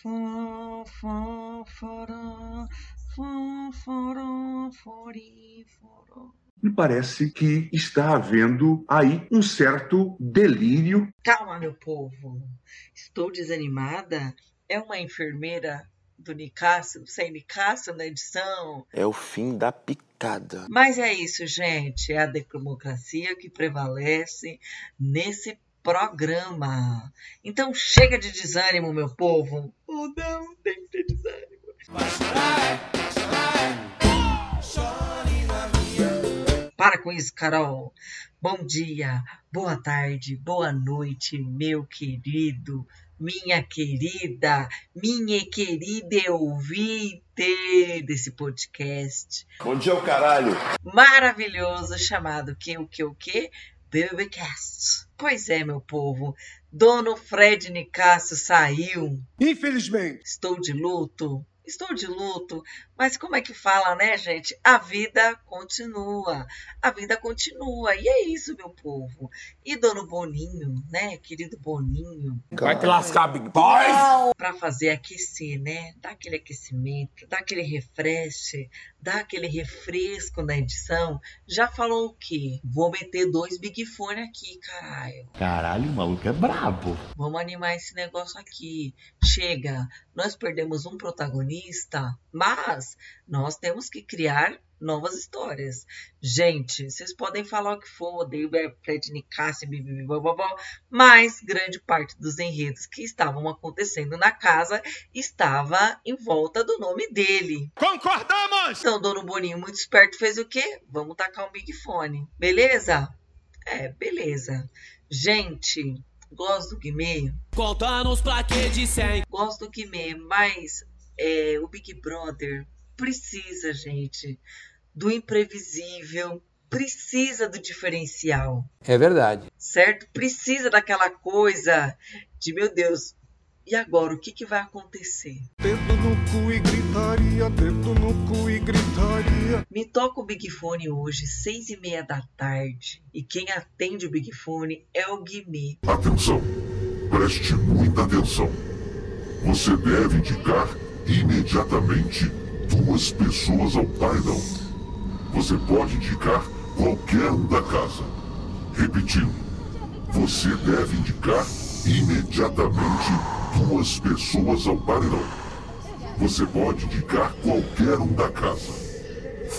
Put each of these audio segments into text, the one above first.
Fó, fó, foró, fó, foró, fori, foró. Me parece que está havendo aí um certo delírio. Calma, meu povo. Estou desanimada. É uma enfermeira do Nicásio, sem Nicásio na edição. É o fim da picada. Mas é isso, gente. É a democracia que prevalece nesse programa. Então chega de desânimo, meu povo. Oh, não, tem que ter desânimo. Para com isso, Carol. Bom dia, boa tarde, boa noite, meu querido, minha querida, minha querida ouvinte desse podcast Bom dia, o caralho. maravilhoso chamado que o que o que Bebecast. Pois é, meu povo, Dono Fred Nicásio saiu. Infelizmente. Estou de luto. Estou de luto, mas como é que fala, né, gente? A vida continua. A vida continua. E é isso, meu povo. E Dono Boninho, né? Querido Boninho, Vai te lascar, Big Boy. para fazer aquecer, né? Dar aquele aquecimento, dar aquele refresh, dar aquele refresco na edição. Já falou o quê? Vou meter dois Big Fone aqui, caralho. Caralho, o maluco é brabo. Vamos animar esse negócio aqui. Chega, nós perdemos um protagonista, mas nós temos que criar novas histórias. Gente, vocês podem falar o que for, odeio Fred Nicásio, bibibibobobó, mas grande parte dos enredos que estavam acontecendo na casa estava em volta do nome dele. Concordamos! Então, Dono Boninho, muito esperto, fez o quê? Vamos tacar um Big Fone. Beleza? É, beleza. Gente, gosto do Guimê. Conta nos plaquês de 100. Gosto do Guimê, mas é, o Big Brother precisa, gente, do imprevisível, precisa do diferencial, É verdade. certo? Precisa daquela coisa de, meu Deus, e agora o que, que vai acontecer? Dedo no cu e gritaria, dedo no cu e gritaria. Me toca o Big Fone hoje, seis e meia da tarde, e quem atende o Big Fone é o Guimê. Atenção, preste muita atenção. Você deve indicar imediatamente duas pessoas ao paredão. Você pode indicar qualquer um da casa. Repetindo, você deve indicar imediatamente duas pessoas ao paredão. Você pode indicar qualquer um da casa.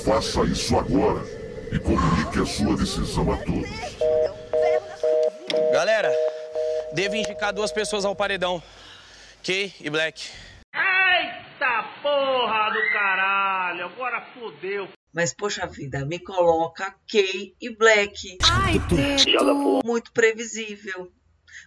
Faça isso agora e comunique a sua decisão a todos. Galera, devo indicar duas pessoas ao paredão. Kay e Black. Eita porra do caralho, agora fodeu. Mas, poxa vida, me coloca Kay e Black. Muito previsível.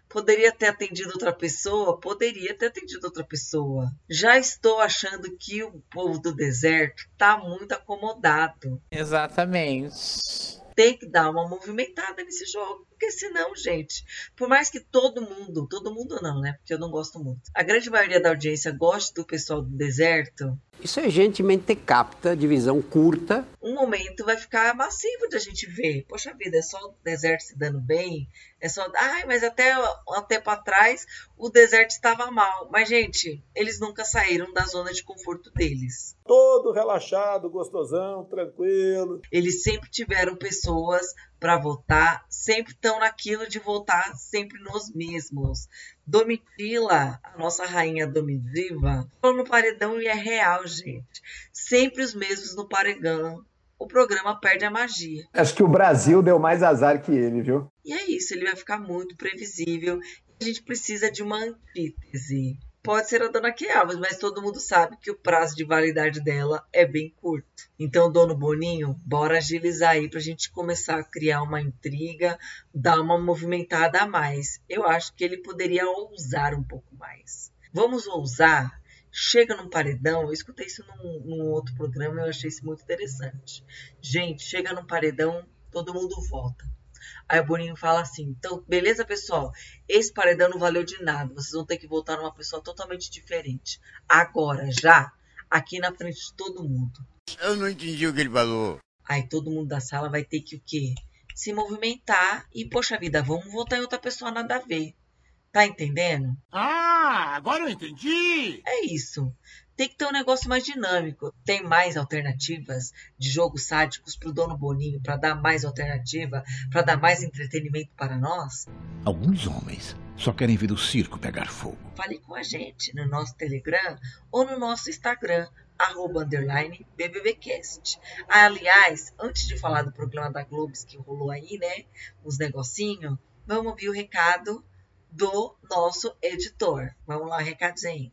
Poderia ter atendido outra pessoa? Poderia ter atendido outra pessoa. Já estou achando que o povo do deserto tá muito acomodado. Exatamente. Tem que dar uma movimentada nesse jogo. Porque senão, gente, por mais que todo mundo, todo mundo não, né? Porque eu não gosto muito. A grande maioria da audiência goste do pessoal do deserto, Isso é gente mente capta, de visão curta. um momento vai ficar massivo de a gente ver. Poxa vida, é só o deserto se dando bem? É só. Ai, mas até um tempo atrás o deserto estava mal. Mas, gente, eles nunca saíram da zona de conforto deles. Todo relaxado, gostosão, tranquilo. Eles sempre tiveram pessoas para votar, sempre estão naquilo de votar sempre nos mesmos. Domitila, a nossa rainha Domitiva, falou no paredão e é real, gente. Sempre os mesmos no paredão. O programa perde a magia. Acho que o Brasil deu mais azar que ele, viu? E é isso, ele vai ficar muito previsível. A gente precisa de uma antítese. Pode ser a dona Quiabas, mas todo mundo sabe que o prazo de validade dela é bem curto. Então, dono Boninho, bora agilizar aí pra gente começar a criar uma intriga, dar uma movimentada a mais. Eu acho que ele poderia ousar um pouco mais. Vamos ousar chega num paredão, eu escutei isso num, num outro programa e eu achei isso muito interessante. Gente, chega num paredão, todo mundo vota. Aí o Boninho fala assim: então, beleza, pessoal, esse paredão não valeu de nada, vocês vão ter que votar numa pessoa totalmente diferente. Agora, já, aqui na frente de todo mundo. Eu não entendi o que ele falou. Aí todo mundo da sala vai ter que o quê? Se movimentar e, poxa vida, vamos votar em outra pessoa nada a ver. Tá entendendo? Ah, agora eu entendi! É isso. Tem que ter um negócio mais dinâmico. Tem mais alternativas de jogos sádicos pro dono Boninho para dar mais alternativa, para dar mais entretenimento para nós? Alguns homens só querem ver o circo pegar fogo. Fale com a gente no nosso Telegram ou no nosso Instagram, arroba underline BBBcast. Aliás, antes de falar do programa da Globes que rolou aí, né, uns negocinho, vamos ouvir o recado do nosso editor. Vamos lá, recadinho.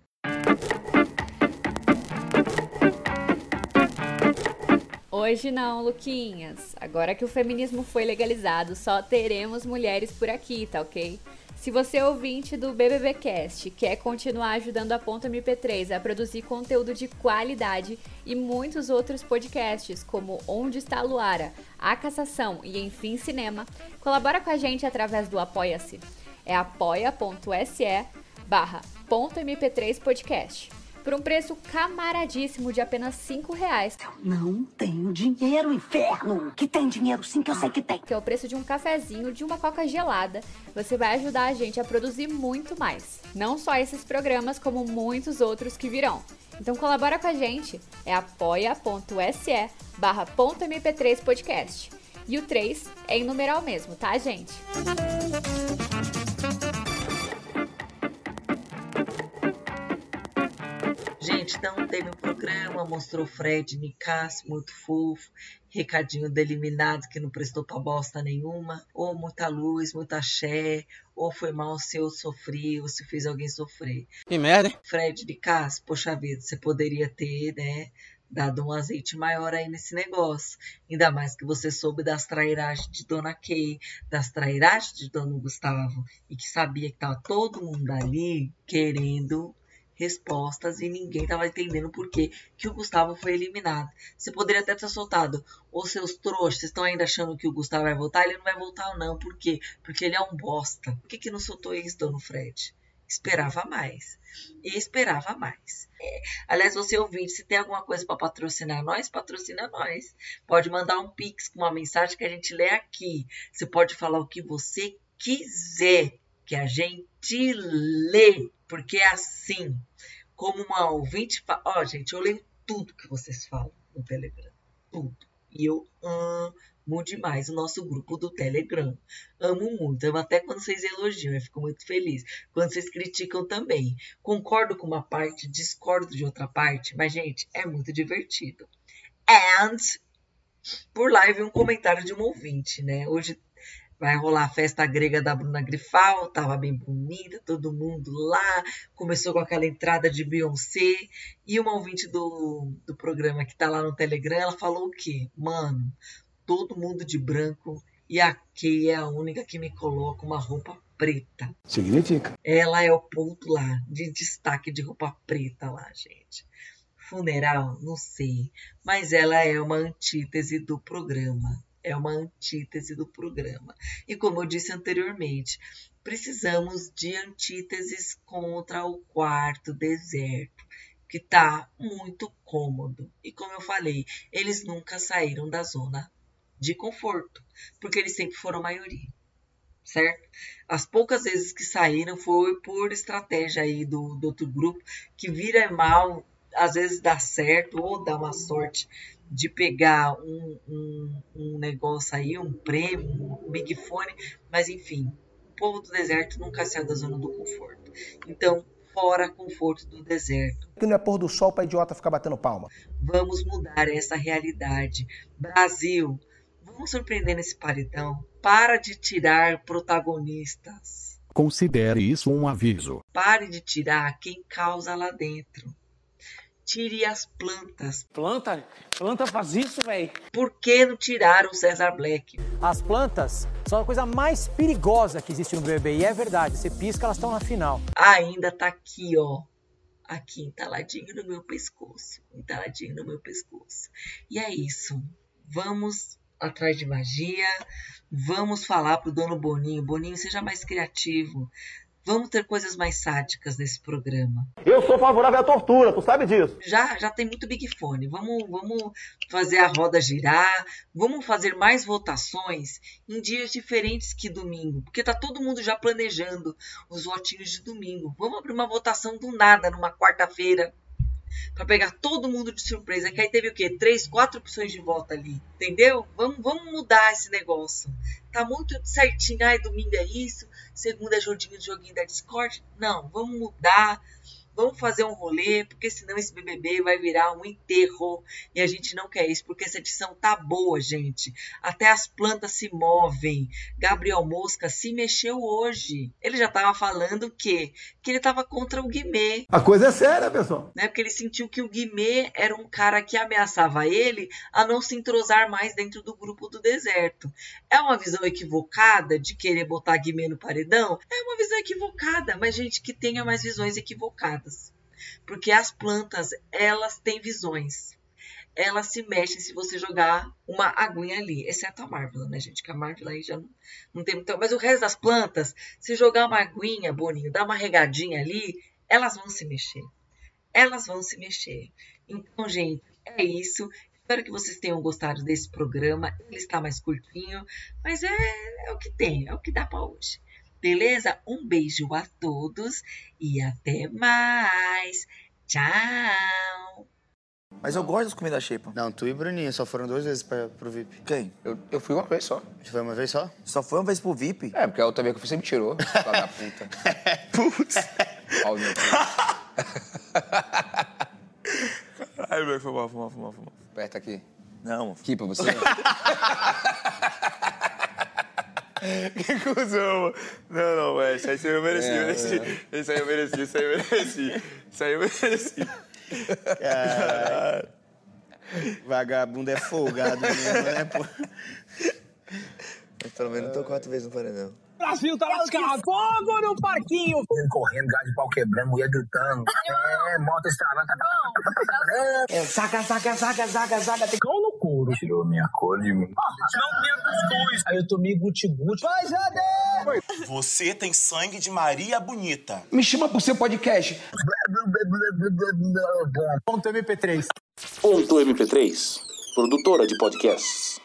Hoje não, Luquinhas. Agora que o feminismo foi legalizado, só teremos mulheres por aqui, tá ok? Se você é ouvinte do BBBcast quer continuar ajudando a Ponta MP3 a produzir conteúdo de qualidade e muitos outros podcasts, como Onde está a Luara, A Cassação e Enfim Cinema, colabora com a gente através do Apoia-se. É apoia.se barra .mp3 podcast por um preço camaradíssimo de apenas 5 reais. Não tenho dinheiro, inferno! Que tem dinheiro sim, que eu sei que tem. Que é o preço de um cafezinho, de uma coca gelada. Você vai ajudar a gente a produzir muito mais. Não só esses programas, como muitos outros que virão. Então colabora com a gente. É apoia.se barra .mp3 podcast. E o 3 é em numeral mesmo, tá, gente? Gente, então teve um programa, mostrou Fred Nicasso, muito fofo, recadinho do eliminado que não prestou pra bosta nenhuma, ou muita luz, muita axé, ou foi mal se eu sofri, ou se fiz alguém sofrer. Que merda, hein? Fred Nicasso, poxa vida, você poderia ter, né, dado um azeite maior aí nesse negócio. Ainda mais que você soube das trairagens de Dona Kay, das trairagens de Dona Gustavo, e que sabia que tava todo mundo ali querendo respostas e ninguém tava entendendo por que, o Gustavo foi eliminado. Você poderia até ter soltado, ô seus trouxas, estão ainda achando que o Gustavo vai voltar? Ele não vai voltar não, por quê? Porque ele é um bosta. Por que, que não soltou isso, Dono Fred? Esperava mais. E esperava mais. É. Aliás, você ouvinte, se tem alguma coisa para patrocinar nós, patrocina nós. Pode mandar um pix com uma mensagem que a gente lê aqui. Você pode falar o que você quiser, que a gente lê. Porque é assim, como uma ouvinte. Ó, oh, gente, eu leio tudo que vocês falam no Telegram. Tudo. E eu amo demais o nosso grupo do Telegram. Amo muito. Amo até quando vocês elogiam. Eu fico muito feliz. Quando vocês criticam também. Concordo com uma parte, discordo de outra parte. Mas, gente, é muito divertido. And por vi um comentário de um ouvinte, né? Hoje vai rolar a festa grega da Bruna Grifal, tava bem bonita, todo mundo lá, começou com aquela entrada de Beyoncé, e uma ouvinte do, do programa que tá lá no Telegram, ela falou o quê? Mano, todo mundo de branco, e a Kay é a única que me coloca uma roupa preta. Significa. Ela é o ponto lá, de destaque de roupa preta lá, gente. Funeral, não sei, mas ela é uma antítese do programa é uma antítese do programa. E como eu disse anteriormente, precisamos de antíteses contra o quarto deserto, que está muito cômodo. E como eu falei, eles nunca saíram da zona de conforto, porque eles sempre foram maioria. Certo? As poucas vezes que saíram foi por estratégia aí do, do outro grupo, que vira mal, às vezes dá certo ou dá uma sorte de pegar um, um, um negócio aí, um prêmio, um big fone, mas enfim, o povo do deserto nunca saiu da zona do conforto. Então, fora conforto do deserto. Que não é pôr do sol para idiota ficar batendo palma. Vamos mudar essa realidade. Brasil, vamos surpreender nesse paredão. Para de tirar protagonistas. Considere isso um aviso. Pare de tirar quem causa lá dentro tire as plantas. Planta? Planta faz isso, velho? Por que não tiraram o César Black? As plantas são a coisa mais perigosa que existe no BBB. E é verdade, você pisca, elas estão na final. Ainda tá aqui, ó. aqui entaladinho no meu pescoço, entaladinho no meu pescoço. E é isso. Vamos atrás de magia. Vamos falar pro dono Boninho, Boninho, seja mais criativo. Vamos ter coisas mais sádicas nesse programa. Eu sou favorável à tortura, tu sabe disso. Já, já tem muito Big Fone. Vamos, vamos fazer a roda girar. Vamos fazer mais votações em dias diferentes que domingo. Porque tá todo mundo já planejando os votinhos de domingo. Vamos abrir uma votação do nada numa quarta-feira para pegar todo mundo de surpresa. Que aí teve o quê? Três, quatro opções de voto ali. Entendeu? Vamos, vamos mudar esse negócio. Tá muito certinho. Ai, domingo é isso. Segunda é de joguinho da Discord. Não, vamos mudar. Vamos fazer um rolê, porque senão esse BBB vai virar um enterro. E a gente não quer isso, porque essa edição tá boa, gente. Até as plantas se movem. Gabriel Mosca se mexeu hoje. Ele já tava falando que que ele tava contra o Guimê. A coisa é séria, pessoal. Né? Porque ele sentiu que o Guimê era um cara que ameaçava ele a não se entrosar mais dentro do grupo do deserto. É uma visão equivocada de querer botar Guimê no paredão? É uma visão equivocada, mas gente que tenha mais visões equivocadas. Porque as plantas, elas têm visões. Elas se mexem se você jogar uma aguinha ali, exceto a Marvel, né, gente? Que a Marvel aí já não, não tem muito. Mas o resto das plantas, se jogar uma aguinha, Boninho, dar uma regadinha ali, elas vão se mexer. Elas vão se mexer. Então, gente, é isso. Espero que vocês tenham gostado desse programa. Ele está mais curtinho, mas é, é o que tem, é o que dá para hoje. Beleza? Um beijo a todos e até mais. Tchau. Mas eu gosto das comidas shape. Não, tu e Bruninho só foram duas vezes pra, pro VIP. Quem? Eu, eu fui uma vez só. Tu foi uma vez só? Só foi uma vez pro VIP? É, porque a outra vez que eu fui você me tirou. Filha da puta. Putz. Ó, meu Ai, velho, foi mal, foi mal, foi mal, foi mal. Aperta aqui. Não. Aqui pra você. Que cuzão, mano. Não, não, velho. Isso aí eu mereci, É, mereci. Isso aí eu mereci, isso aí eu mereci. Isso aí eu mereci. Caralho. Vagabundo é folgado mesmo, né, pô? Mas pelo menos tô quatro vezes no paredão. Brasil tá lascado. Fogo no parquinho. Correndo, gás de pau quebrando, mulher gritando. É, moto estralando. É, saca, saca, saca, saca, saca. Tem couro. Tirou minha cor de mim. Não cuscuz. Aí eu tomei guti-guti. Vai, Jade! Você tem sangue de Maria Bonita. Me chama pro seu podcast. Ponto MP3. Ponto MP3, produtora de podcasts.